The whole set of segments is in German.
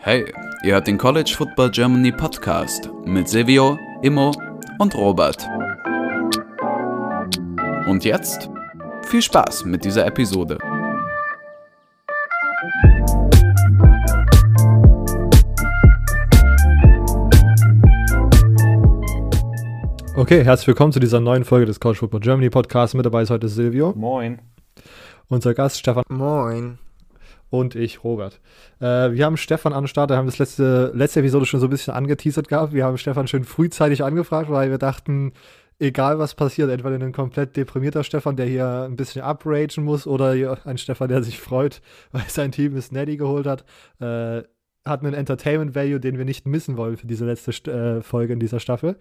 Hey, ihr hört den College Football Germany Podcast mit Silvio, Immo und Robert. Und jetzt viel Spaß mit dieser Episode. Okay, herzlich willkommen zu dieser neuen Folge des College Football Germany Podcasts. Mit dabei ist heute Silvio. Moin. Unser Gast Stefan. Moin. Und ich, Robert. Äh, wir haben Stefan an den Start, wir haben das letzte, letzte Episode schon so ein bisschen angeteasert gehabt. Wir haben Stefan schön frühzeitig angefragt, weil wir dachten, egal was passiert, entweder ein komplett deprimierter Stefan, der hier ein bisschen upragen muss, oder ein Stefan, der sich freut, weil sein Team es Neddy geholt hat. Äh, hat einen Entertainment Value, den wir nicht missen wollen für diese letzte äh, Folge in dieser Staffel.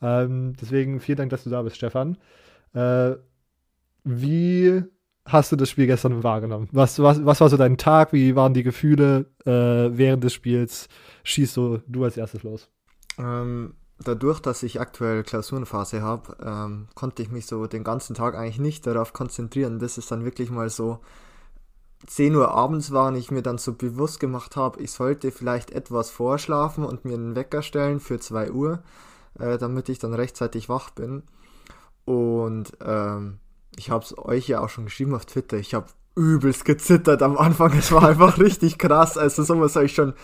Ähm, deswegen vielen Dank, dass du da bist, Stefan. Äh, wie hast du das Spiel gestern wahrgenommen? Was, was, was war so dein Tag? Wie waren die Gefühle äh, während des Spiels? Schießt du, du als erstes los. Ähm, dadurch, dass ich aktuell Klausurenphase habe, ähm, konnte ich mich so den ganzen Tag eigentlich nicht darauf konzentrieren, bis es dann wirklich mal so 10 Uhr abends war und ich mir dann so bewusst gemacht habe, ich sollte vielleicht etwas vorschlafen und mir einen Wecker stellen für 2 Uhr, äh, damit ich dann rechtzeitig wach bin. Und ähm, ich habe es euch ja auch schon geschrieben auf Twitter, ich habe übelst gezittert am Anfang, es war einfach richtig krass. Also sowas habe ich schon,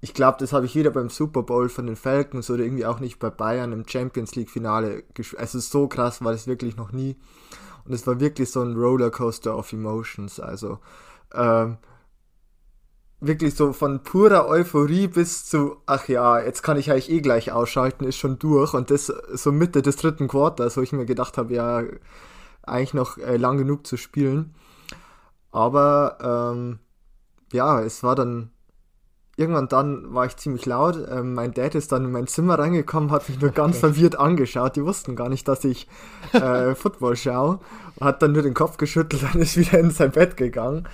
ich glaube, das habe ich wieder beim Super Bowl von den Falcons oder irgendwie auch nicht bei Bayern im Champions League Finale gespielt. Also so krass war das wirklich noch nie. Und es war wirklich so ein Rollercoaster of Emotions. Also ähm, wirklich so von purer Euphorie bis zu, ach ja, jetzt kann ich eigentlich eh gleich ausschalten, ist schon durch. Und das so Mitte des dritten Quarters, wo ich mir gedacht habe, ja, eigentlich noch äh, lang genug zu spielen. Aber ähm, ja, es war dann irgendwann dann war ich ziemlich laut. Ähm, mein Dad ist dann in mein Zimmer reingekommen, hat mich nur ganz verwirrt angeschaut. Die wussten gar nicht, dass ich äh, Football schaue. Hat dann nur den Kopf geschüttelt und ist wieder in sein Bett gegangen.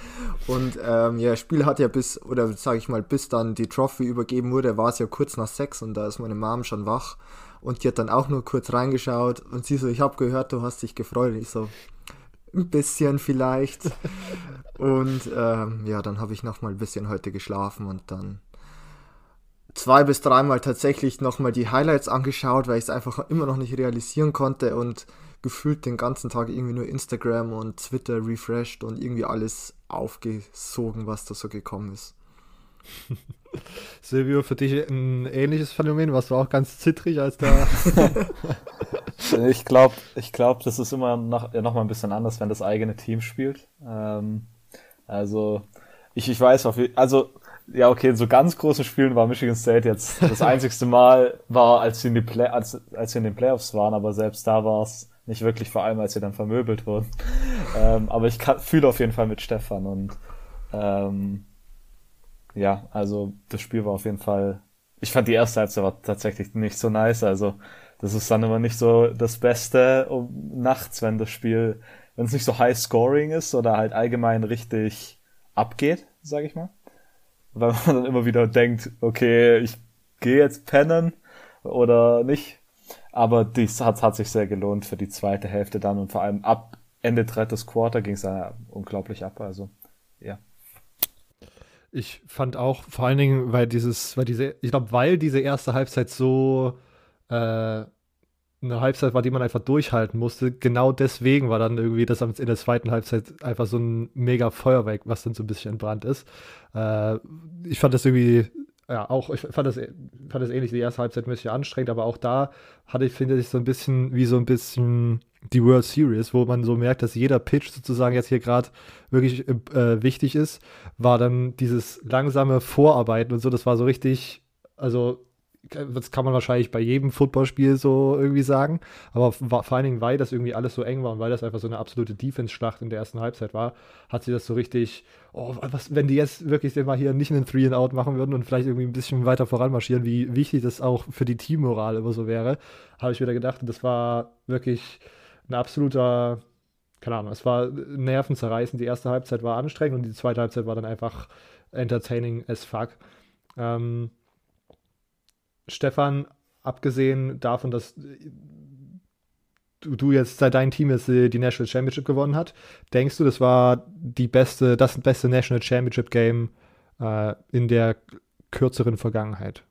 Und ähm, ja, das Spiel hat ja bis, oder sage ich mal, bis dann die Trophy übergeben wurde, war es ja kurz nach sechs und da ist meine Mom schon wach. Und die hat dann auch nur kurz reingeschaut und sie so, ich habe gehört, du hast dich gefreut. Ich so, ein bisschen vielleicht. und ähm, ja, dann habe ich noch mal ein bisschen heute geschlafen und dann zwei bis dreimal tatsächlich noch mal die Highlights angeschaut, weil ich es einfach immer noch nicht realisieren konnte und gefühlt den ganzen Tag irgendwie nur Instagram und Twitter refreshed und irgendwie alles aufgesogen, was da so gekommen ist. Silvio, für dich ein ähnliches Phänomen? Warst du auch ganz zittrig, als da ich glaube, ich glaub, das ist immer noch, noch mal ein bisschen anders, wenn das eigene Team spielt. Ähm, also, ich, ich weiß auf also, ja, okay, in so ganz großen Spielen war Michigan State jetzt das einzigste Mal, war, als sie in, die Play als, als sie in den Playoffs waren, aber selbst da war es nicht wirklich, vor allem als sie dann vermöbelt wurden. Ähm, aber ich fühle auf jeden Fall mit Stefan und ähm, ja, also das Spiel war auf jeden Fall. Ich fand die erste Halbzeit war tatsächlich nicht so nice. Also das ist dann immer nicht so das Beste um, nachts, wenn das Spiel, wenn es nicht so high scoring ist oder halt allgemein richtig abgeht, sag ich mal. Weil man dann immer wieder denkt, okay, ich gehe jetzt pennen oder nicht. Aber dies hat, hat sich sehr gelohnt für die zweite Hälfte dann und vor allem ab Ende drittes Quarter ging es dann unglaublich ab. Also, ja. Ich fand auch vor allen Dingen, weil dieses, weil diese, ich glaube, weil diese erste Halbzeit so äh, eine Halbzeit war, die man einfach durchhalten musste. Genau deswegen war dann irgendwie das in der zweiten Halbzeit einfach so ein mega Feuerwerk, was dann so ein bisschen entbrannt ist. Äh, ich fand das irgendwie, ja, auch, ich fand das, fand das ähnlich, die erste Halbzeit ein bisschen anstrengend, aber auch da hatte ich, finde ich, so ein bisschen wie so ein bisschen die World Series, wo man so merkt, dass jeder Pitch sozusagen jetzt hier gerade wirklich äh, wichtig ist, war dann dieses langsame Vorarbeiten und so, das war so richtig, also das kann man wahrscheinlich bei jedem Footballspiel so irgendwie sagen. Aber vor allen Dingen, weil das irgendwie alles so eng war und weil das einfach so eine absolute Defense-Schlacht in der ersten Halbzeit war, hat sie das so richtig, oh, was, wenn die jetzt wirklich mal hier nicht einen Three and Out machen würden und vielleicht irgendwie ein bisschen weiter voranmarschieren, wie wichtig das auch für die Teammoral immer so wäre, habe ich wieder gedacht, das war wirklich ein absoluter, keine Ahnung, es war nervenzerreißend. Die erste Halbzeit war anstrengend und die zweite Halbzeit war dann einfach entertaining as fuck. Ähm, Stefan, abgesehen davon, dass du, jetzt seit dein Team jetzt die National Championship gewonnen hat, denkst du, das war die beste, das beste National Championship Game äh, in der kürzeren Vergangenheit?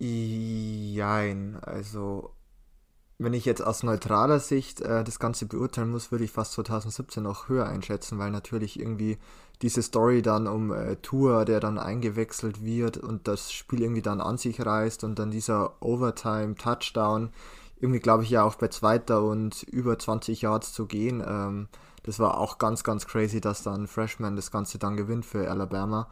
Jein, also wenn ich jetzt aus neutraler Sicht äh, das Ganze beurteilen muss, würde ich fast 2017 noch höher einschätzen, weil natürlich irgendwie diese Story dann um äh, Tour, der dann eingewechselt wird und das Spiel irgendwie dann an sich reißt und dann dieser Overtime-Touchdown, irgendwie glaube ich ja auch bei zweiter und über 20 Yards zu gehen, ähm, das war auch ganz, ganz crazy, dass dann Freshman das Ganze dann gewinnt für Alabama.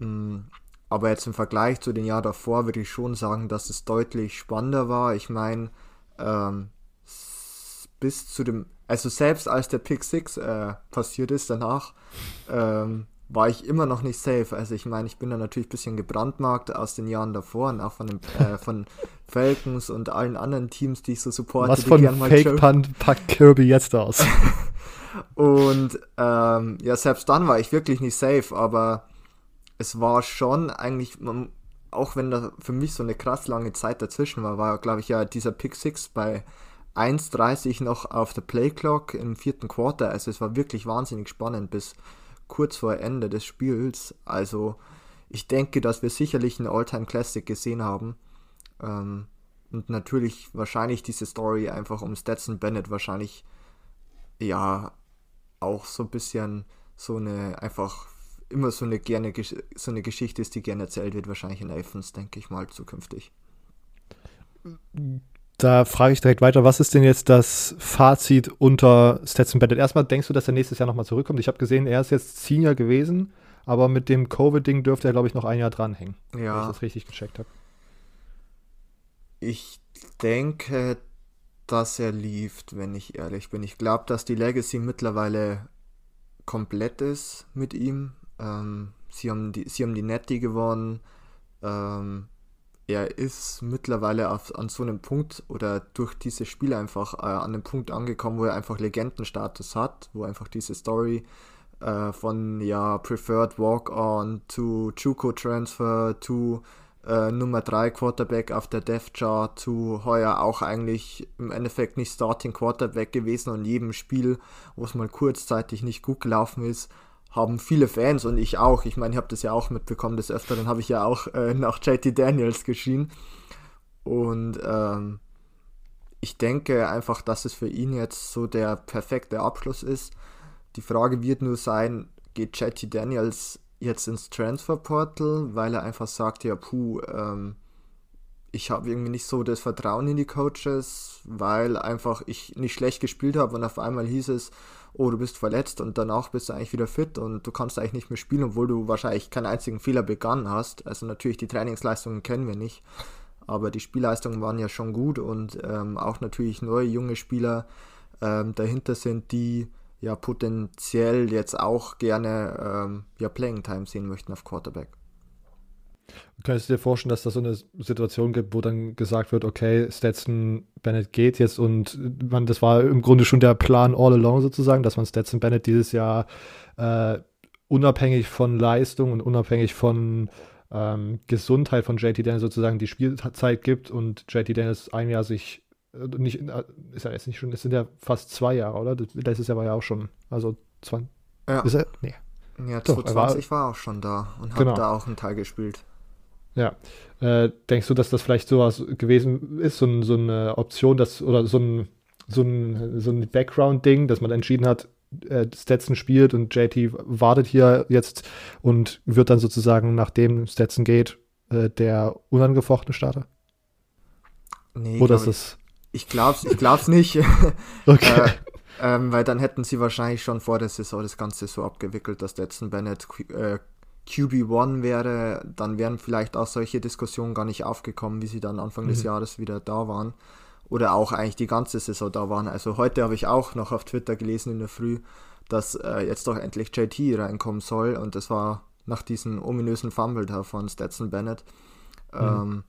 Mhm. Aber jetzt im Vergleich zu den Jahren davor würde ich schon sagen, dass es deutlich spannender war. Ich meine, ähm, bis zu dem, also selbst als der Pick 6 äh, passiert ist danach, ähm, war ich immer noch nicht safe. Also ich meine, ich bin da natürlich ein bisschen gebrandmarkt aus den Jahren davor und auch von den äh, von Falcons und allen anderen Teams, die ich so supporte. Was von Fake Punt packt Kirby jetzt aus? und ähm, ja, selbst dann war ich wirklich nicht safe, aber es war schon eigentlich, man, auch wenn da für mich so eine krass lange Zeit dazwischen war, war, glaube ich, ja dieser Pick 6 bei 1,30 noch auf der Playclock im vierten Quarter. Also es war wirklich wahnsinnig spannend bis kurz vor Ende des Spiels. Also ich denke, dass wir sicherlich eine All-Time Classic gesehen haben. Ähm, und natürlich wahrscheinlich diese Story einfach um Stetson Bennett wahrscheinlich ja auch so ein bisschen so eine einfach immer so eine gerne so eine Geschichte ist, die gerne erzählt wird, wahrscheinlich in Athens, denke ich mal, zukünftig. Da frage ich direkt weiter, was ist denn jetzt das Fazit unter Stetson Bennett? Erstmal denkst du, dass er nächstes Jahr nochmal zurückkommt? Ich habe gesehen, er ist jetzt Senior gewesen, aber mit dem Covid-Ding dürfte er, glaube ich, noch ein Jahr dranhängen. Ja. Wenn ich das richtig gecheckt habe. Ich denke, dass er lief, wenn ich ehrlich bin. Ich glaube, dass die Legacy mittlerweile komplett ist mit ihm. Ähm, sie, haben die, sie haben die Netty gewonnen. Ähm, er ist mittlerweile auf, an so einem Punkt oder durch dieses Spiel einfach äh, an einem Punkt angekommen, wo er einfach Legendenstatus hat, wo einfach diese Story äh, von ja Preferred Walk-On to Juco Transfer to äh, Nummer 3 Quarterback auf der Death Chart zu heuer auch eigentlich im Endeffekt nicht Starting Quarterback gewesen und jedem Spiel, wo es mal kurzzeitig nicht gut gelaufen ist, haben viele Fans und ich auch. Ich meine, ich habe das ja auch mitbekommen. Des Öfteren habe ich ja auch äh, nach JT Daniels geschrien. Und ähm, ich denke einfach, dass es für ihn jetzt so der perfekte Abschluss ist. Die Frage wird nur sein, geht JT Daniels jetzt ins Transferportal, weil er einfach sagt, ja, puh, ähm, ich habe irgendwie nicht so das Vertrauen in die Coaches, weil einfach ich nicht schlecht gespielt habe und auf einmal hieß es, oh, du bist verletzt und danach bist du eigentlich wieder fit und du kannst eigentlich nicht mehr spielen, obwohl du wahrscheinlich keinen einzigen Fehler begangen hast. Also natürlich die Trainingsleistungen kennen wir nicht, aber die Spielleistungen waren ja schon gut und ähm, auch natürlich neue junge Spieler ähm, dahinter sind, die ja potenziell jetzt auch gerne ähm, ja Playing Time sehen möchten auf Quarterback. Könntest du dir vorstellen, dass da so eine Situation gibt, wo dann gesagt wird, okay, Stetson Bennett geht jetzt und man, das war im Grunde schon der Plan all along sozusagen, dass man Stetson Bennett dieses Jahr äh, unabhängig von Leistung und unabhängig von ähm, Gesundheit von JT Dennis sozusagen die Spielzeit gibt und JT Dennis ein Jahr sich äh, nicht, äh, ist ja jetzt nicht schon, es sind ja fast zwei Jahre, oder? Letztes Jahr war ja auch schon, also 20. Ja. Ist er? Nee. Ja, 2020 war, war, auch schon da und hat genau. da auch einen Teil gespielt. Ja. Äh, denkst du, dass das vielleicht sowas gewesen ist, so, so eine Option, dass, oder so ein, so ein, so ein Background-Ding, dass man entschieden hat, äh, Stetson spielt und JT wartet hier jetzt und wird dann sozusagen, nachdem Stetson geht, äh, der unangefochtene Starter? Nee, Oder ist das. Ich glaub's, ich glaub's nicht. okay. Äh, ähm, weil dann hätten sie wahrscheinlich schon vor der Saison das Ganze so abgewickelt, dass Stetson Bennett äh, QB1 wäre, dann wären vielleicht auch solche Diskussionen gar nicht aufgekommen, wie sie dann Anfang mhm. des Jahres wieder da waren. Oder auch eigentlich die ganze Saison da waren. Also heute habe ich auch noch auf Twitter gelesen in der Früh, dass äh, jetzt doch endlich JT reinkommen soll. Und das war nach diesem ominösen Fumble da von Stetson Bennett. Mhm. Ähm,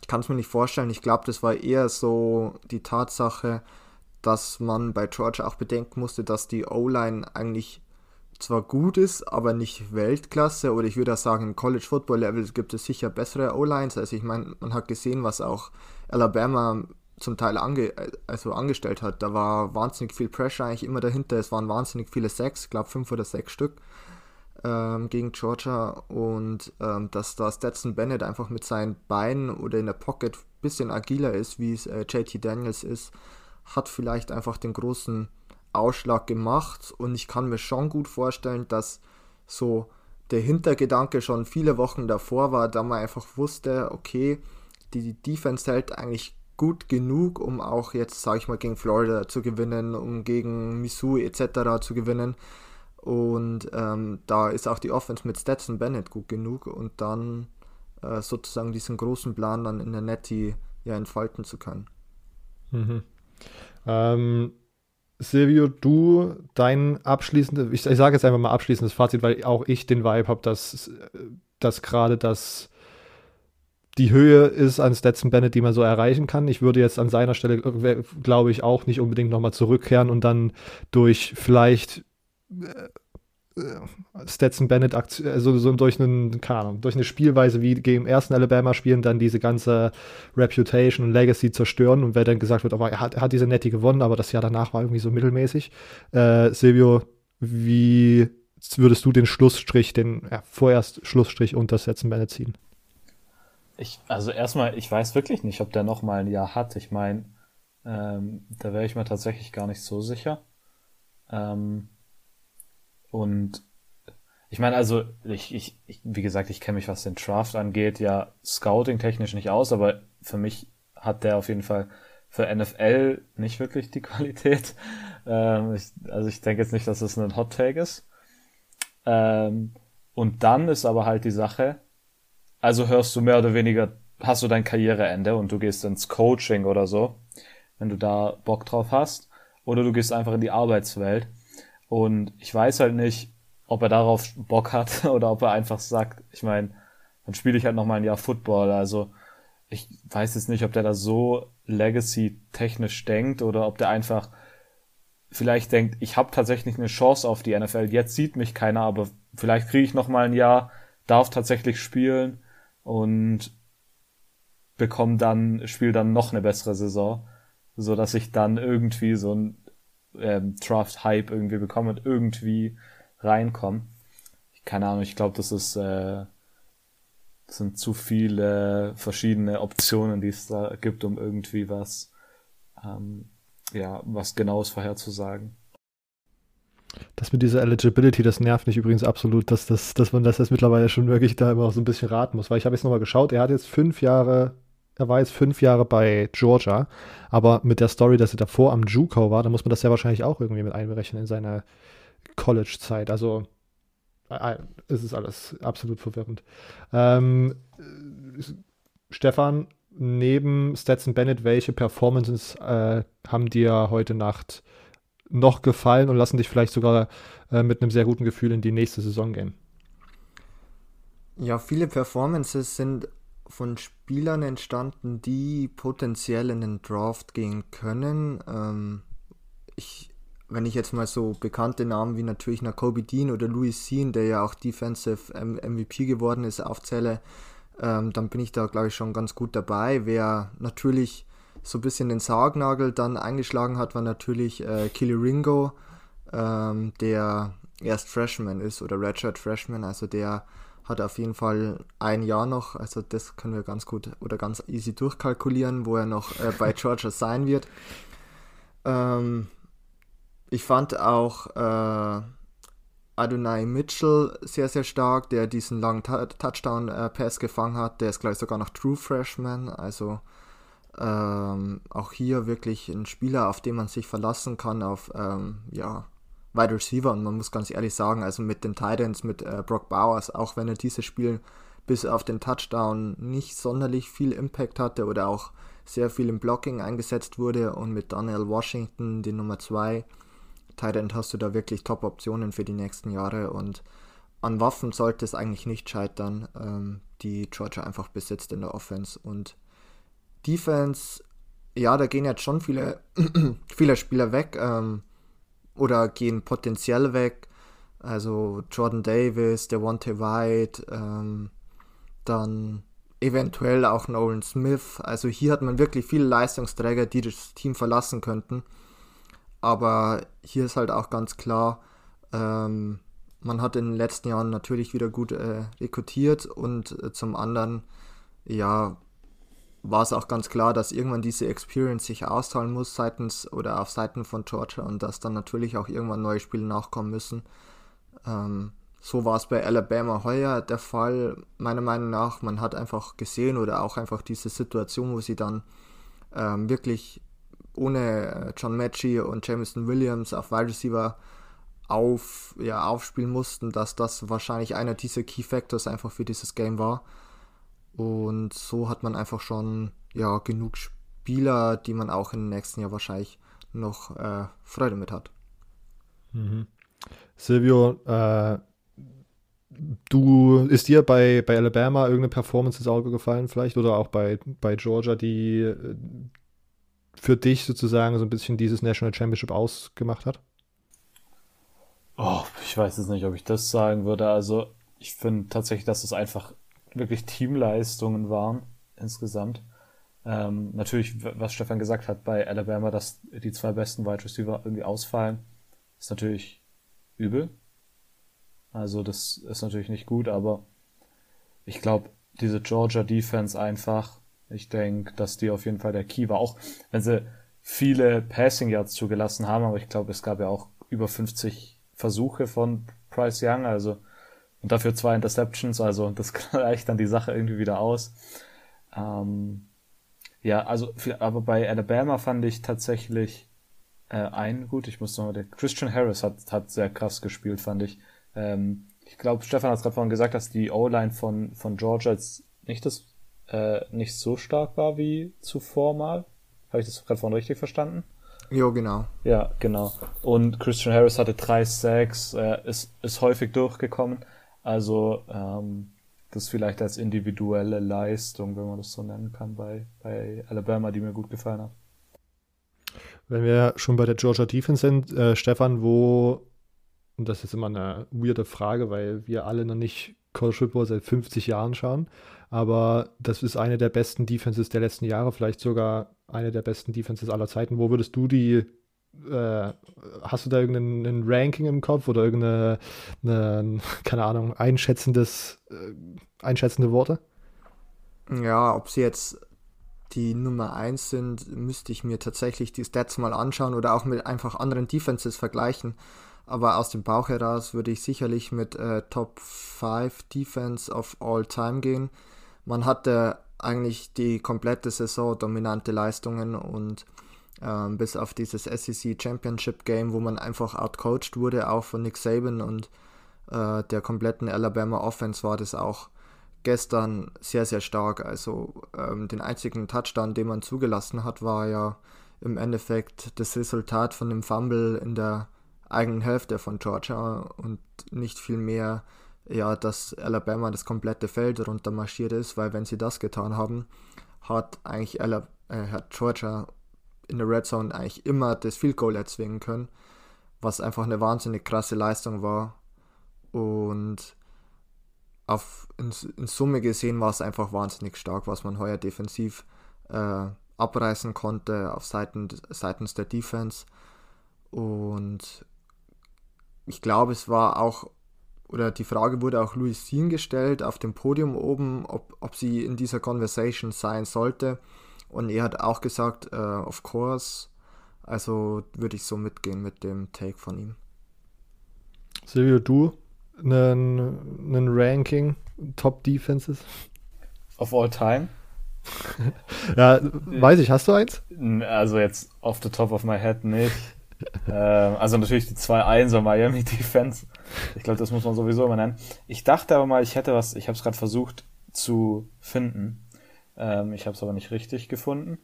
ich kann es mir nicht vorstellen. Ich glaube, das war eher so die Tatsache, dass man bei George auch bedenken musste, dass die O-Line eigentlich zwar gut ist, aber nicht Weltklasse. Oder ich würde auch sagen, im College Football Level gibt es sicher bessere O-Lines. Also ich meine, man hat gesehen, was auch Alabama zum Teil ange also angestellt hat. Da war wahnsinnig viel Pressure eigentlich immer dahinter. Es waren wahnsinnig viele Sacks, ich glaube fünf oder sechs Stück ähm, gegen Georgia. Und ähm, dass da Stetson Bennett einfach mit seinen Beinen oder in der Pocket ein bisschen agiler ist, wie es äh, JT Daniels ist, hat vielleicht einfach den großen Ausschlag gemacht und ich kann mir schon gut vorstellen, dass so der Hintergedanke schon viele Wochen davor war, da man einfach wusste, okay, die Defense hält eigentlich gut genug, um auch jetzt, sage ich mal, gegen Florida zu gewinnen, um gegen Missouri etc. zu gewinnen. Und ähm, da ist auch die Offense mit Stetson Bennett gut genug und dann äh, sozusagen diesen großen Plan dann in der Netty ja entfalten zu können. Mhm. Ähm, Silvio, du dein abschließendes, ich, ich sage jetzt einfach mal abschließendes Fazit, weil auch ich den Vibe habe, dass, dass gerade das die Höhe ist an Stetson Bennett, die man so erreichen kann. Ich würde jetzt an seiner Stelle, glaube ich, auch nicht unbedingt nochmal zurückkehren und dann durch vielleicht äh, äh, Stetson Bennett, also so durch, einen, keine Ahnung, durch eine Spielweise wie gegen ersten Alabama-Spielen dann diese ganze Reputation und Legacy zerstören und wer dann gesagt wird, aber er hat, er hat diese Netty gewonnen, aber das Jahr danach war irgendwie so mittelmäßig. Äh, Silvio, wie würdest du den Schlussstrich, den ja, vorerst Schlussstrich unter Stetson Bennett ziehen? Ich, also erstmal, ich weiß wirklich nicht, ob der noch mal ein Jahr hat. Ich meine, ähm, da wäre ich mir tatsächlich gar nicht so sicher. Ähm, und ich meine, also, ich, ich, ich wie gesagt, ich kenne mich, was den Draft angeht, ja Scouting-technisch nicht aus, aber für mich hat der auf jeden Fall für NFL nicht wirklich die Qualität. Ähm, ich, also ich denke jetzt nicht, dass es ein Hot Take ist. Ähm, und dann ist aber halt die Sache, also hörst du mehr oder weniger, hast du dein Karriereende und du gehst ins Coaching oder so, wenn du da Bock drauf hast, oder du gehst einfach in die Arbeitswelt. Und ich weiß halt nicht, ob er darauf Bock hat oder ob er einfach sagt, ich meine, dann spiele ich halt noch mal ein Jahr Football. Also ich weiß jetzt nicht, ob der da so Legacy-technisch denkt oder ob der einfach vielleicht denkt, ich habe tatsächlich eine Chance auf die NFL. Jetzt sieht mich keiner, aber vielleicht kriege ich noch mal ein Jahr, darf tatsächlich spielen und bekomme dann, spiele dann noch eine bessere Saison, so dass ich dann irgendwie so ein ähm, Draft-Hype irgendwie bekommen und irgendwie reinkommen. Keine Ahnung, ich glaube, das ist äh, sind zu viele verschiedene Optionen, die es da gibt, um irgendwie was ähm, ja was Genaues vorherzusagen. Das mit dieser Eligibility, das nervt mich übrigens absolut, dass, das, dass man das jetzt mittlerweile schon wirklich da immer so ein bisschen raten muss, weil ich habe jetzt nochmal geschaut, er hat jetzt fünf Jahre er war jetzt fünf Jahre bei Georgia, aber mit der Story, dass er davor am JUCO war, da muss man das ja wahrscheinlich auch irgendwie mit einberechnen in seiner College-Zeit. Also äh, äh, es ist alles absolut verwirrend. Ähm, Stefan, neben Stetson Bennett, welche Performances äh, haben dir heute Nacht noch gefallen und lassen dich vielleicht sogar äh, mit einem sehr guten Gefühl in die nächste Saison gehen? Ja, viele Performances sind von Spielern entstanden, die potenziell in den Draft gehen können. Ähm, ich, wenn ich jetzt mal so bekannte Namen wie natürlich Nakobe Dean oder Louis Sean, der ja auch Defensive MVP geworden ist, aufzähle, ähm, dann bin ich da, glaube ich, schon ganz gut dabei. Wer natürlich so ein bisschen den Sargnagel dann eingeschlagen hat, war natürlich äh, Killy Ringo, ähm, der erst Freshman ist oder Redshirt Freshman, also der hat auf jeden Fall ein Jahr noch, also das können wir ganz gut oder ganz easy durchkalkulieren, wo er noch äh, bei Georgia sein wird. Ähm, ich fand auch äh, Adonai Mitchell sehr, sehr stark, der diesen langen Touchdown-Pass äh, gefangen hat. Der ist gleich sogar noch True Freshman, also ähm, auch hier wirklich ein Spieler, auf den man sich verlassen kann, auf ähm, ja, Wide Receiver und man muss ganz ehrlich sagen, also mit den Titans, mit äh, Brock Bowers, auch wenn er dieses Spiel bis auf den Touchdown nicht sonderlich viel Impact hatte oder auch sehr viel im Blocking eingesetzt wurde und mit Daniel Washington, die Nummer 2, Titan hast du da wirklich Top-Optionen für die nächsten Jahre und an Waffen sollte es eigentlich nicht scheitern, ähm, die Georgia einfach besitzt in der Offense und Defense, ja, da gehen jetzt schon viele, viele Spieler weg. Ähm, oder gehen potenziell weg. Also Jordan Davis, Devontae White, ähm, dann eventuell auch Nolan Smith. Also hier hat man wirklich viele Leistungsträger, die das Team verlassen könnten. Aber hier ist halt auch ganz klar, ähm, man hat in den letzten Jahren natürlich wieder gut äh, rekrutiert und äh, zum anderen, ja, war es auch ganz klar, dass irgendwann diese Experience sich auszahlen muss seitens oder auf Seiten von Georgia und dass dann natürlich auch irgendwann neue Spiele nachkommen müssen. Ähm, so war es bei Alabama heuer der Fall, meiner Meinung nach. Man hat einfach gesehen oder auch einfach diese Situation, wo sie dann ähm, wirklich ohne äh, John Matchy und Jameson Williams auf Wide Receiver auf, ja, aufspielen mussten, dass das wahrscheinlich einer dieser Key Factors einfach für dieses Game war. Und so hat man einfach schon ja, genug Spieler, die man auch im nächsten Jahr wahrscheinlich noch äh, Freude mit hat. Mhm. Silvio, äh, du ist dir bei, bei Alabama irgendeine Performance ins Auge gefallen, vielleicht? Oder auch bei, bei Georgia, die äh, für dich sozusagen so ein bisschen dieses National Championship ausgemacht hat? Oh, ich weiß jetzt nicht, ob ich das sagen würde. Also, ich finde tatsächlich, dass es einfach wirklich Teamleistungen waren insgesamt. Ähm, natürlich, was Stefan gesagt hat bei Alabama, dass die zwei besten Wide Receiver irgendwie ausfallen, ist natürlich übel. Also das ist natürlich nicht gut, aber ich glaube, diese Georgia Defense einfach, ich denke, dass die auf jeden Fall der Key war. Auch wenn sie viele Passing Yards zugelassen haben, aber ich glaube, es gab ja auch über 50 Versuche von Price Young, also und dafür zwei Interceptions, also das gleicht dann die Sache irgendwie wieder aus. Ähm, ja, also aber bei Alabama fand ich tatsächlich äh, einen gut. Ich muss nochmal, Christian Harris hat, hat sehr krass gespielt, fand ich. Ähm, ich glaube, Stefan hat es gerade vorhin gesagt, dass die O-Line von, von Georgia jetzt nicht, das, äh, nicht so stark war wie zuvor mal. Habe ich das gerade vorhin richtig verstanden? Jo, genau. Ja, genau. Und Christian Harris hatte drei Sacks, äh, ist, ist häufig durchgekommen. Also ähm, das vielleicht als individuelle Leistung, wenn man das so nennen kann, bei, bei Alabama, die mir gut gefallen hat. Wenn wir schon bei der Georgia Defense sind, äh, Stefan, wo, und das ist immer eine weirde Frage, weil wir alle noch nicht College Football seit 50 Jahren schauen, aber das ist eine der besten Defenses der letzten Jahre, vielleicht sogar eine der besten Defenses aller Zeiten. Wo würdest du die äh, hast du da irgendein Ranking im Kopf oder irgendeine, eine, keine Ahnung, einschätzendes, äh, einschätzende Worte? Ja, ob sie jetzt die Nummer 1 sind, müsste ich mir tatsächlich die Stats mal anschauen oder auch mit einfach anderen Defenses vergleichen. Aber aus dem Bauch heraus würde ich sicherlich mit äh, Top 5 Defense of All Time gehen. Man hatte eigentlich die komplette Saison dominante Leistungen und ähm, bis auf dieses SEC Championship Game, wo man einfach outcoached wurde, auch von Nick Saban und äh, der kompletten Alabama Offense war das auch gestern sehr, sehr stark. Also ähm, den einzigen Touchdown, den man zugelassen hat, war ja im Endeffekt das Resultat von dem Fumble in der eigenen Hälfte von Georgia und nicht viel mehr, ja, dass Alabama das komplette Feld runter marschiert ist, weil wenn sie das getan haben, hat eigentlich Alabama, äh, hat Georgia in der Red Zone eigentlich immer das Field Goal erzwingen können, was einfach eine wahnsinnig krasse Leistung war. Und auf, in, in Summe gesehen war es einfach wahnsinnig stark, was man heuer defensiv äh, abreißen konnte auf Seiten, seitens der Defense. Und ich glaube, es war auch, oder die Frage wurde auch Louis Sean gestellt auf dem Podium oben, ob, ob sie in dieser Conversation sein sollte. Und er hat auch gesagt, uh, of course. Also würde ich so mitgehen mit dem Take von ihm. Silvio, du einen Ranking Top Defenses? Of all time? ja, weiß ich, hast du eins? Also jetzt off the top of my head nicht. ähm, also natürlich die 2-1er Miami Defense. Ich glaube, das muss man sowieso immer nennen. Ich dachte aber mal, ich hätte was, ich habe es gerade versucht zu finden. Ähm, ich habe es aber nicht richtig gefunden.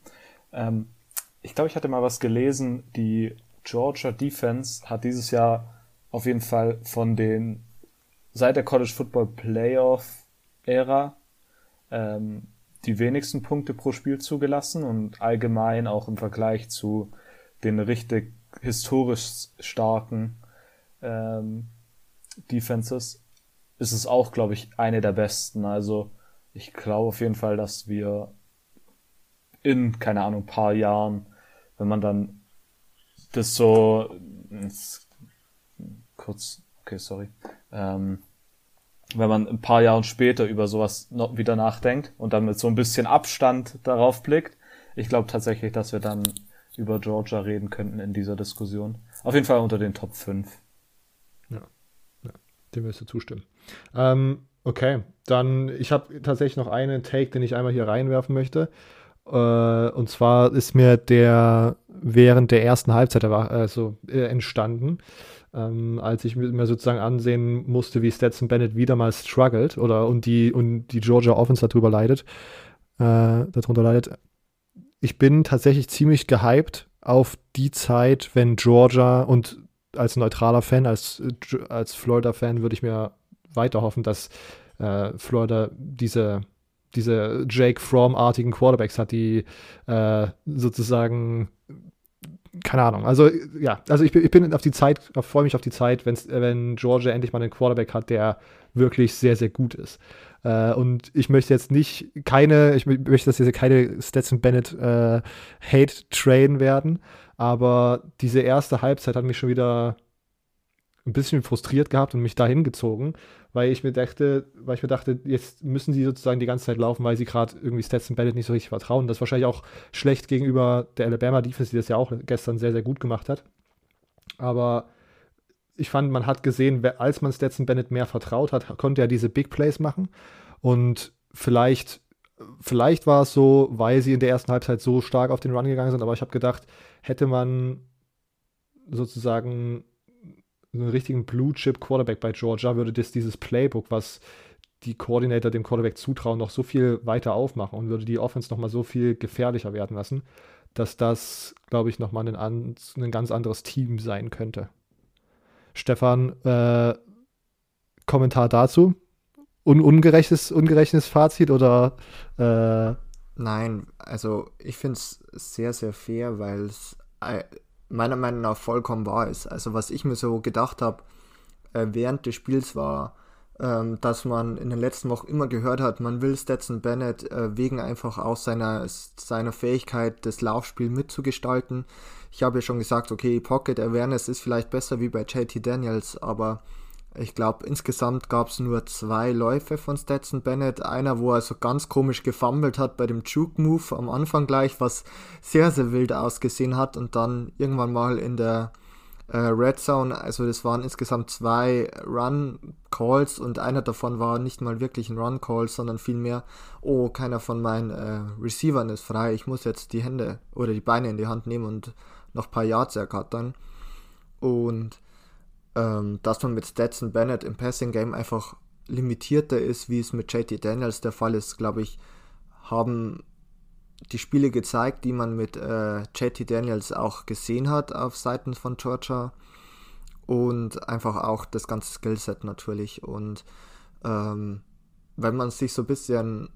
Ähm, ich glaube, ich hatte mal was gelesen. Die Georgia Defense hat dieses Jahr auf jeden Fall von den seit der College Football Playoff Ära ähm, die wenigsten Punkte pro Spiel zugelassen und allgemein auch im Vergleich zu den richtig historisch starken ähm, Defenses ist es auch, glaube ich, eine der besten. Also ich glaube auf jeden Fall, dass wir in, keine Ahnung, paar Jahren, wenn man dann das so kurz, okay, sorry, ähm, wenn man ein paar Jahre später über sowas noch wieder nachdenkt und dann mit so ein bisschen Abstand darauf blickt, ich glaube tatsächlich, dass wir dann über Georgia reden könnten in dieser Diskussion. Auf jeden Fall unter den Top 5. Ja, ja dem wirst du zustimmen. Ähm, okay, dann, ich habe tatsächlich noch einen Take, den ich einmal hier reinwerfen möchte. Äh, und zwar ist mir der während der ersten Halbzeit also, äh, entstanden ähm, als ich mir sozusagen ansehen musste, wie Stetson Bennett wieder mal struggelt oder und die, und die Georgia Offense darüber leidet, äh, darunter leidet. Ich bin tatsächlich ziemlich gehypt auf die Zeit, wenn Georgia und als neutraler Fan, als, als Florida-Fan würde ich mir weiter hoffen, dass äh, Florida diese, diese Jake Fromm-artigen Quarterbacks hat, die äh, sozusagen keine Ahnung. Also, ja, also ich, ich bin auf die Zeit, freue mich auf die Zeit, wenn's, wenn Georgia endlich mal einen Quarterback hat, der wirklich sehr, sehr gut ist. Äh, und ich möchte jetzt nicht keine, ich möchte, dass hier keine Stetson Bennett äh, Hate-Train werden, aber diese erste Halbzeit hat mich schon wieder ein bisschen frustriert gehabt und mich dahin gezogen, weil ich mir dachte, weil ich mir dachte, jetzt müssen sie sozusagen die ganze Zeit laufen, weil sie gerade irgendwie Stetson Bennett nicht so richtig vertrauen. Das ist wahrscheinlich auch schlecht gegenüber der Alabama Defense, die das ja auch gestern sehr, sehr gut gemacht hat. Aber ich fand, man hat gesehen, als man Stetson Bennett mehr vertraut hat, konnte er diese Big Plays machen. Und vielleicht, vielleicht war es so, weil sie in der ersten Halbzeit so stark auf den Run gegangen sind, aber ich habe gedacht, hätte man sozusagen einen richtigen Blue-Chip-Quarterback bei Georgia, würde das dieses Playbook, was die Coordinator dem Quarterback zutrauen, noch so viel weiter aufmachen und würde die Offense noch mal so viel gefährlicher werden lassen, dass das, glaube ich, noch mal ein, ein ganz anderes Team sein könnte. Stefan, äh, Kommentar dazu? Un ungerechtes, ungerechtes Fazit oder? Äh Nein, also ich finde es sehr, sehr fair, weil es äh, meiner Meinung nach vollkommen wahr ist. Also was ich mir so gedacht habe äh, während des Spiels war, ähm, dass man in den letzten Wochen immer gehört hat, man will Stetson Bennett äh, wegen einfach auch seiner, seiner Fähigkeit, das Laufspiel mitzugestalten. Ich habe ja schon gesagt, okay, Pocket Awareness ist vielleicht besser wie bei JT Daniels, aber ich glaube, insgesamt gab es nur zwei Läufe von Stetson Bennett. Einer, wo er so ganz komisch gefummelt hat bei dem Juke-Move am Anfang gleich, was sehr, sehr wild ausgesehen hat. Und dann irgendwann mal in der äh, Red Zone, also das waren insgesamt zwei Run-Calls und einer davon war nicht mal wirklich ein Run-Call, sondern vielmehr, oh, keiner von meinen äh, Receivern ist frei, ich muss jetzt die Hände oder die Beine in die Hand nehmen und noch ein paar Yards ergattern. Und ähm, dass man mit Stetson Bennett im Passing Game einfach limitierter ist, wie es mit JT Daniels der Fall ist, glaube ich, haben die Spiele gezeigt, die man mit äh, JT Daniels auch gesehen hat auf Seiten von Georgia und einfach auch das ganze Skillset natürlich und ähm, wenn man sich so ein bisschen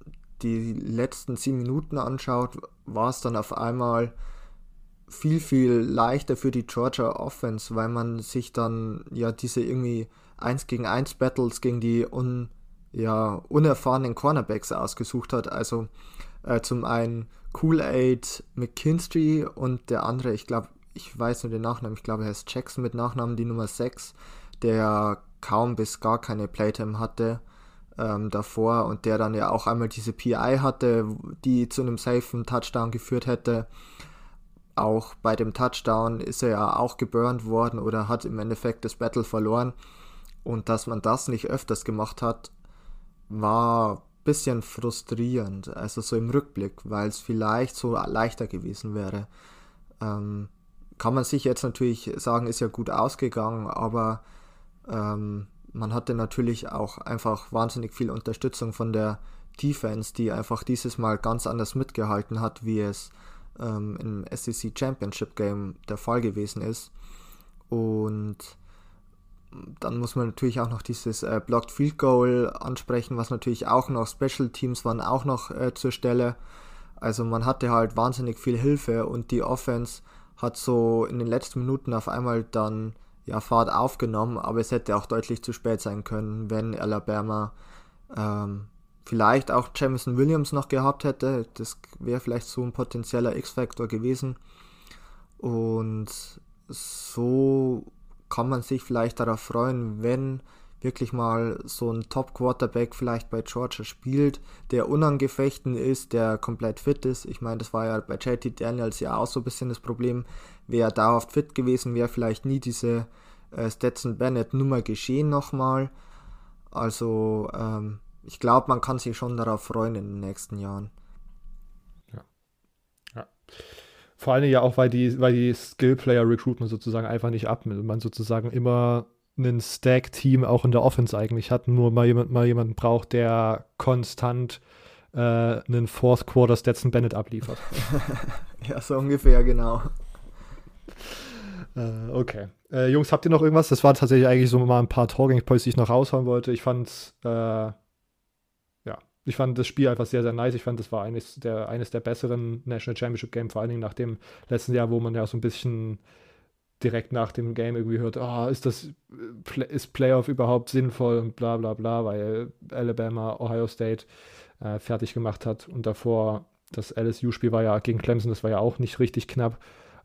die letzten 10 Minuten anschaut, war es dann auf einmal viel, viel leichter für die Georgia Offense, weil man sich dann ja diese irgendwie 1 gegen 1 Battles gegen die un, ja, unerfahrenen Cornerbacks ausgesucht hat. Also äh, zum einen Kool-Aid McKinstry und der andere, ich glaube, ich weiß nur den Nachnamen, ich glaube, er heißt Jackson mit Nachnamen, die Nummer 6, der kaum bis gar keine Playtime hatte ähm, davor und der dann ja auch einmal diese PI hatte, die zu einem safen Touchdown geführt hätte auch bei dem Touchdown ist er ja auch geburnt worden oder hat im Endeffekt das Battle verloren. Und dass man das nicht öfters gemacht hat, war ein bisschen frustrierend. Also so im Rückblick, weil es vielleicht so leichter gewesen wäre. Ähm, kann man sich jetzt natürlich sagen, ist ja gut ausgegangen, aber ähm, man hatte natürlich auch einfach wahnsinnig viel Unterstützung von der Defense, die einfach dieses Mal ganz anders mitgehalten hat, wie es ähm, im SEC Championship Game der Fall gewesen ist. Und dann muss man natürlich auch noch dieses äh, Blocked Field Goal ansprechen, was natürlich auch noch Special Teams waren auch noch äh, zur Stelle. Also man hatte halt wahnsinnig viel Hilfe und die Offense hat so in den letzten Minuten auf einmal dann ja, Fahrt aufgenommen, aber es hätte auch deutlich zu spät sein können, wenn Alabama ähm, vielleicht auch Jamison Williams noch gehabt hätte. Das wäre vielleicht so ein potenzieller X-Faktor gewesen. Und so kann man sich vielleicht darauf freuen, wenn wirklich mal so ein Top-Quarterback vielleicht bei Georgia spielt, der unangefechten ist, der komplett fit ist. Ich meine, das war ja bei JT Daniels ja auch so ein bisschen das Problem. Wäre er dauerhaft fit gewesen, wäre vielleicht nie diese äh, Stetson Bennett-Nummer geschehen nochmal. Also, ähm, ich glaube, man kann sich schon darauf freuen in den nächsten Jahren. Ja. ja. Vor allem ja auch, weil die, weil die Skill-Player-Recruitment sozusagen einfach nicht abnimmt. Man sozusagen immer ein Stack-Team auch in der Offense eigentlich hat, nur mal jemand mal jemanden braucht, der konstant äh, einen Fourth Quarter Stetson Bennett abliefert. ja, so ungefähr, genau. Äh, okay. Äh, Jungs, habt ihr noch irgendwas? Das war tatsächlich eigentlich so mal ein paar Talking Points, die ich noch raushauen wollte. Ich fand, äh, ich fand das Spiel einfach sehr, sehr nice. Ich fand, das war eines der, eines der besseren National Championship Games, vor allen Dingen nach dem letzten Jahr, wo man ja so ein bisschen direkt nach dem Game irgendwie hört, oh, ist das, ist Playoff überhaupt sinnvoll und bla bla bla, weil Alabama Ohio State äh, fertig gemacht hat und davor das LSU-Spiel war ja gegen Clemson, das war ja auch nicht richtig knapp.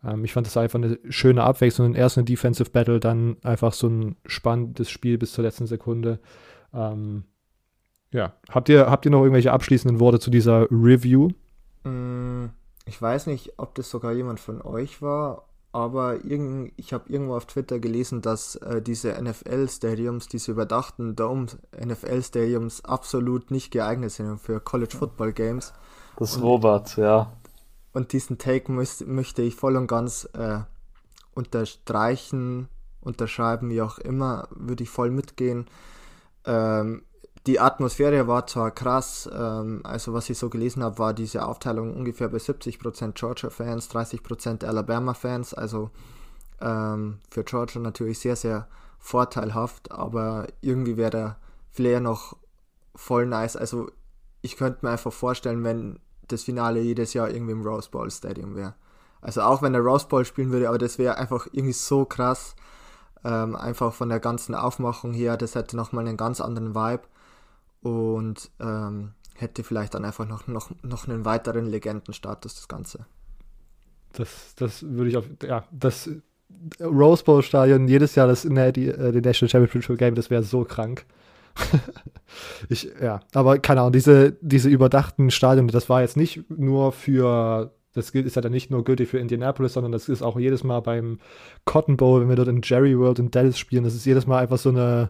Ähm, ich fand das einfach eine schöne Abwechslung. Erst eine Defensive Battle, dann einfach so ein spannendes Spiel bis zur letzten Sekunde. Ähm, ja, habt ihr, habt ihr noch irgendwelche abschließenden Worte zu dieser Review? Mm, ich weiß nicht, ob das sogar jemand von euch war aber irgend, ich habe irgendwo auf Twitter gelesen, dass äh, diese NFL-Stadiums, diese überdachten Dome-NFL-Stadiums absolut nicht geeignet sind für College-Football-Games. Das ist Robert, ja. Und diesen Take müß, möchte ich voll und ganz äh, unterstreichen, unterschreiben, wie auch immer, würde ich voll mitgehen. Ähm, die Atmosphäre war zwar krass, ähm, also was ich so gelesen habe, war diese Aufteilung ungefähr bei 70% Georgia-Fans, 30% Alabama-Fans, also ähm, für Georgia natürlich sehr, sehr vorteilhaft, aber irgendwie wäre der Flair noch voll nice. Also ich könnte mir einfach vorstellen, wenn das Finale jedes Jahr irgendwie im Rose Bowl Stadium wäre. Also auch wenn der Rose Bowl spielen würde, aber das wäre einfach irgendwie so krass. Ähm, einfach von der ganzen Aufmachung her, das hätte nochmal einen ganz anderen Vibe und ähm, hätte vielleicht dann einfach noch, noch, noch einen weiteren Legendenstatus, das Ganze. Das, das würde ich auf, ja, das Rose Bowl Stadion jedes Jahr das ne, die, äh, die National Championship Game, das wäre so krank. ich, ja, aber keine Ahnung, diese, diese überdachten Stadien, das war jetzt nicht nur für, das gilt, ist ja dann nicht nur gültig für Indianapolis, sondern das ist auch jedes Mal beim Cotton Bowl, wenn wir dort in Jerry World in Dallas spielen, das ist jedes Mal einfach so eine,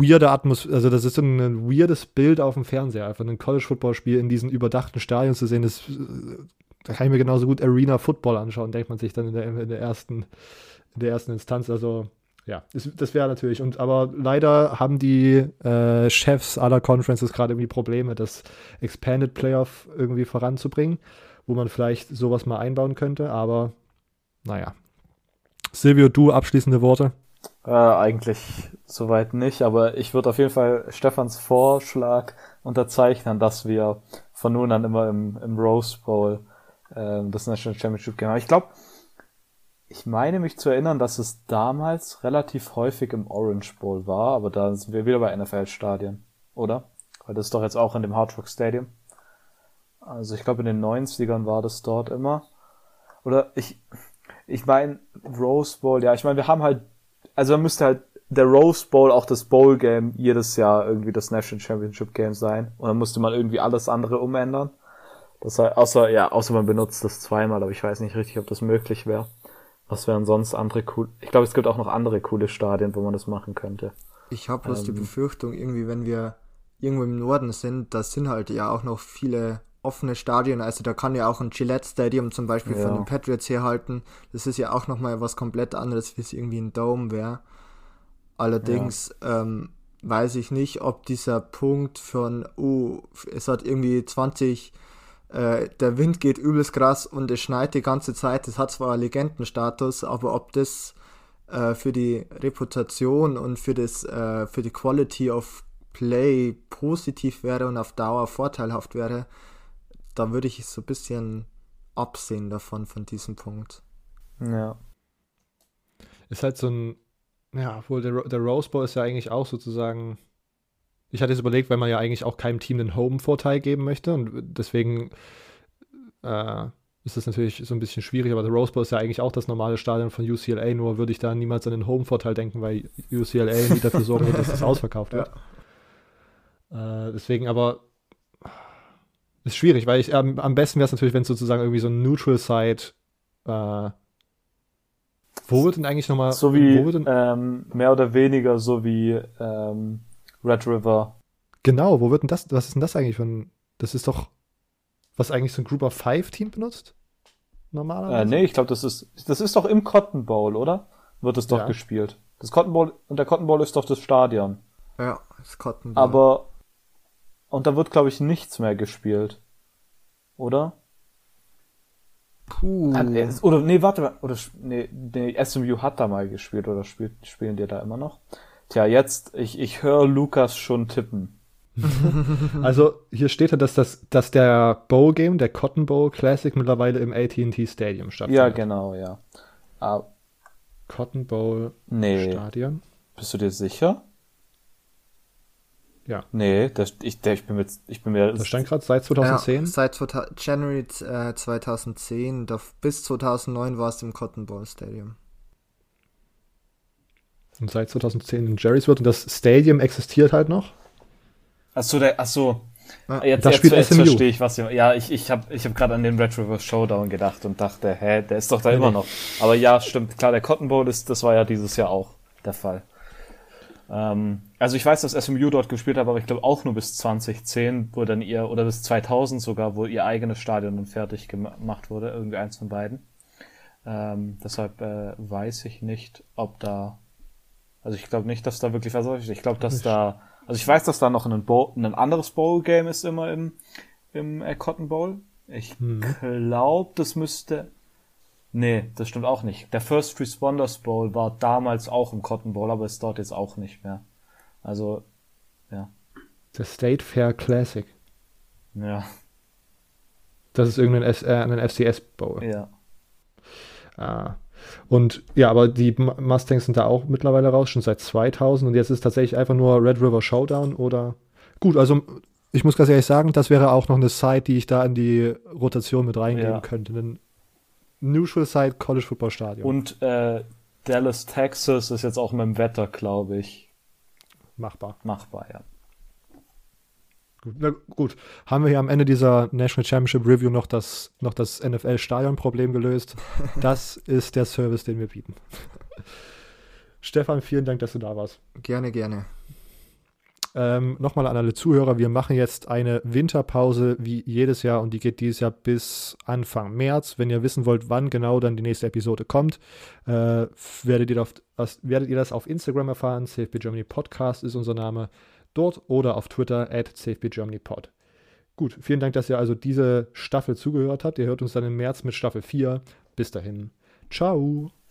weirde Atmosphäre, also das ist so ein weirdes Bild auf dem Fernseher, einfach ein College-Football-Spiel in diesen überdachten Stadien zu sehen, das, da kann ich mir genauso gut Arena Football anschauen, denkt man sich dann in der, in der ersten, in der ersten Instanz, also ja, das, das wäre natürlich, und aber leider haben die äh, Chefs aller Conferences gerade irgendwie Probleme, das Expanded Playoff irgendwie voranzubringen, wo man vielleicht sowas mal einbauen könnte, aber naja. Silvio, du abschließende Worte? Äh, eigentlich soweit nicht, aber ich würde auf jeden Fall Stefans Vorschlag unterzeichnen, dass wir von nun an immer im, im Rose Bowl äh, das National Championship Game haben. Ich glaube, ich meine mich zu erinnern, dass es damals relativ häufig im Orange Bowl war, aber da sind wir wieder bei NFL-Stadien, oder? Weil das ist doch jetzt auch in dem Hard Rock Stadium. Also ich glaube in den 90ern war das dort immer. Oder ich, ich meine Rose Bowl, ja, ich meine, wir haben halt also dann müsste halt der Rose Bowl auch das Bowl Game jedes Jahr irgendwie das National Championship Game sein. Und dann musste man irgendwie alles andere umändern. Das heißt, außer, ja, außer man benutzt das zweimal, aber ich weiß nicht richtig, ob das möglich wäre. Was wären sonst andere cool? Ich glaube, es gibt auch noch andere coole Stadien, wo man das machen könnte. Ich habe bloß ähm, die Befürchtung, irgendwie, wenn wir irgendwo im Norden sind, da sind halt ja auch noch viele offene Stadien. Also da kann ja auch ein Gillette Stadium zum Beispiel ja. von den Patriots herhalten. Das ist ja auch nochmal was komplett anderes, wie es irgendwie ein Dome wäre. Allerdings ja. ähm, weiß ich nicht, ob dieser Punkt von, oh, es hat irgendwie 20, äh, der Wind geht übelst krass und es schneit die ganze Zeit. Das hat zwar Legendenstatus, aber ob das äh, für die Reputation und für, das, äh, für die Quality of Play positiv wäre und auf Dauer vorteilhaft wäre, da würde ich so ein bisschen absehen davon, von diesem Punkt. Ja. Ist halt so ein, ja, obwohl der, der Rose Bowl ist ja eigentlich auch sozusagen. Ich hatte jetzt überlegt, weil man ja eigentlich auch keinem Team den Home-Vorteil geben möchte und deswegen äh, ist das natürlich so ein bisschen schwierig, aber der Rose Bowl ist ja eigentlich auch das normale Stadion von UCLA, nur würde ich da niemals an den Home-Vorteil denken, weil UCLA nie dafür sorgen wird, dass das ausverkauft wird. Ja. Äh, deswegen aber ist schwierig, weil ich ähm, am besten wäre es natürlich, wenn es sozusagen irgendwie so ein Neutral Side äh, wo wird denn eigentlich nochmal. So wie ähm, mehr oder weniger so wie ähm, Red River. Genau, wo wird denn das? Was ist denn das eigentlich für ein. Das ist doch. Was eigentlich so ein Group of Five Team benutzt? Normalerweise? Äh, nee, ich glaube, das ist. Das ist doch im Cotton Bowl, oder? Wird es doch ja. gespielt. Das Cotton Bowl. Und der Cotton Bowl ist doch das Stadion. Ja, das Cotton Bowl. Aber. Und da wird, glaube ich, nichts mehr gespielt. Oder? Puh. Hat, oder nee, warte mal, oder nee, nee, SMU hat da mal gespielt oder spielt, spielen die da immer noch? Tja, jetzt, ich, ich höre Lukas schon tippen. also hier steht ja, dass, das, dass der Bowl Game, der Cotton Bowl Classic, mittlerweile im AT&T Stadium stattfindet. Ja, genau, ja. Aber ah. Cotton Bowl nee. Stadion. Bist du dir sicher? Ja. Nee, das, ich, der, ich bin mir, ich bin mir. Das stand gerade seit 2010? Ja, seit January äh, 2010, da, bis 2009 war es im Cotton Bowl Stadium. Und seit 2010 in Jerry's wird und das Stadium existiert halt noch. Achso, der, achso. Ja. Jetzt, das jetzt, spielt jetzt verstehe ich, was ihr. Ja, ich, ich habe ich hab gerade an den Red River Showdown gedacht und dachte, hä, der ist doch da nee, immer noch. Aber ja, stimmt, klar, der Cotton Bowl ist, das war ja dieses Jahr auch der Fall. Ähm, also ich weiß, dass SMU dort gespielt hat, aber ich glaube auch nur bis 2010, wo dann ihr, oder bis 2000 sogar, wo ihr eigenes Stadion dann fertig gemacht wurde, irgendwie eins von beiden. Ähm, deshalb äh, weiß ich nicht, ob da, also ich glaube nicht, dass da wirklich was ist. Ich glaube, dass da, also ich weiß, dass da noch ein, Bowl, ein anderes Bowl-Game ist immer im, im äh, Cotton Bowl. Ich hm. glaube, das müsste, Nee, das stimmt auch nicht. Der First Responders Bowl war damals auch im Cotton Bowl, aber ist dort jetzt auch nicht mehr. Also, ja. Der State Fair Classic. Ja. Das ist irgendein S äh, ein FCS Bowl. Ja. Ah. Und ja, aber die Mustangs sind da auch mittlerweile raus, schon seit 2000. Und jetzt ist tatsächlich einfach nur Red River Showdown oder. Gut, also ich muss ganz ehrlich sagen, das wäre auch noch eine Side, die ich da in die Rotation mit reingeben ja. könnte. Denn Neutral Side College Football Stadion. Und äh, Dallas, Texas ist jetzt auch mit dem Wetter, glaube ich. Machbar. Machbar, ja. Gut, na gut, haben wir hier am Ende dieser National Championship Review noch das, noch das NFL-Stadion-Problem gelöst. Das ist der Service, den wir bieten. Stefan, vielen Dank, dass du da warst. Gerne, gerne. Ähm, Nochmal an alle Zuhörer, wir machen jetzt eine Winterpause wie jedes Jahr und die geht dieses Jahr bis Anfang März. Wenn ihr wissen wollt, wann genau dann die nächste Episode kommt, äh, werdet, ihr das, werdet ihr das auf Instagram erfahren. CFB Germany Podcast ist unser Name dort oder auf Twitter at CFB Germany Pod. Gut, vielen Dank, dass ihr also diese Staffel zugehört habt. Ihr hört uns dann im März mit Staffel 4. Bis dahin. Ciao.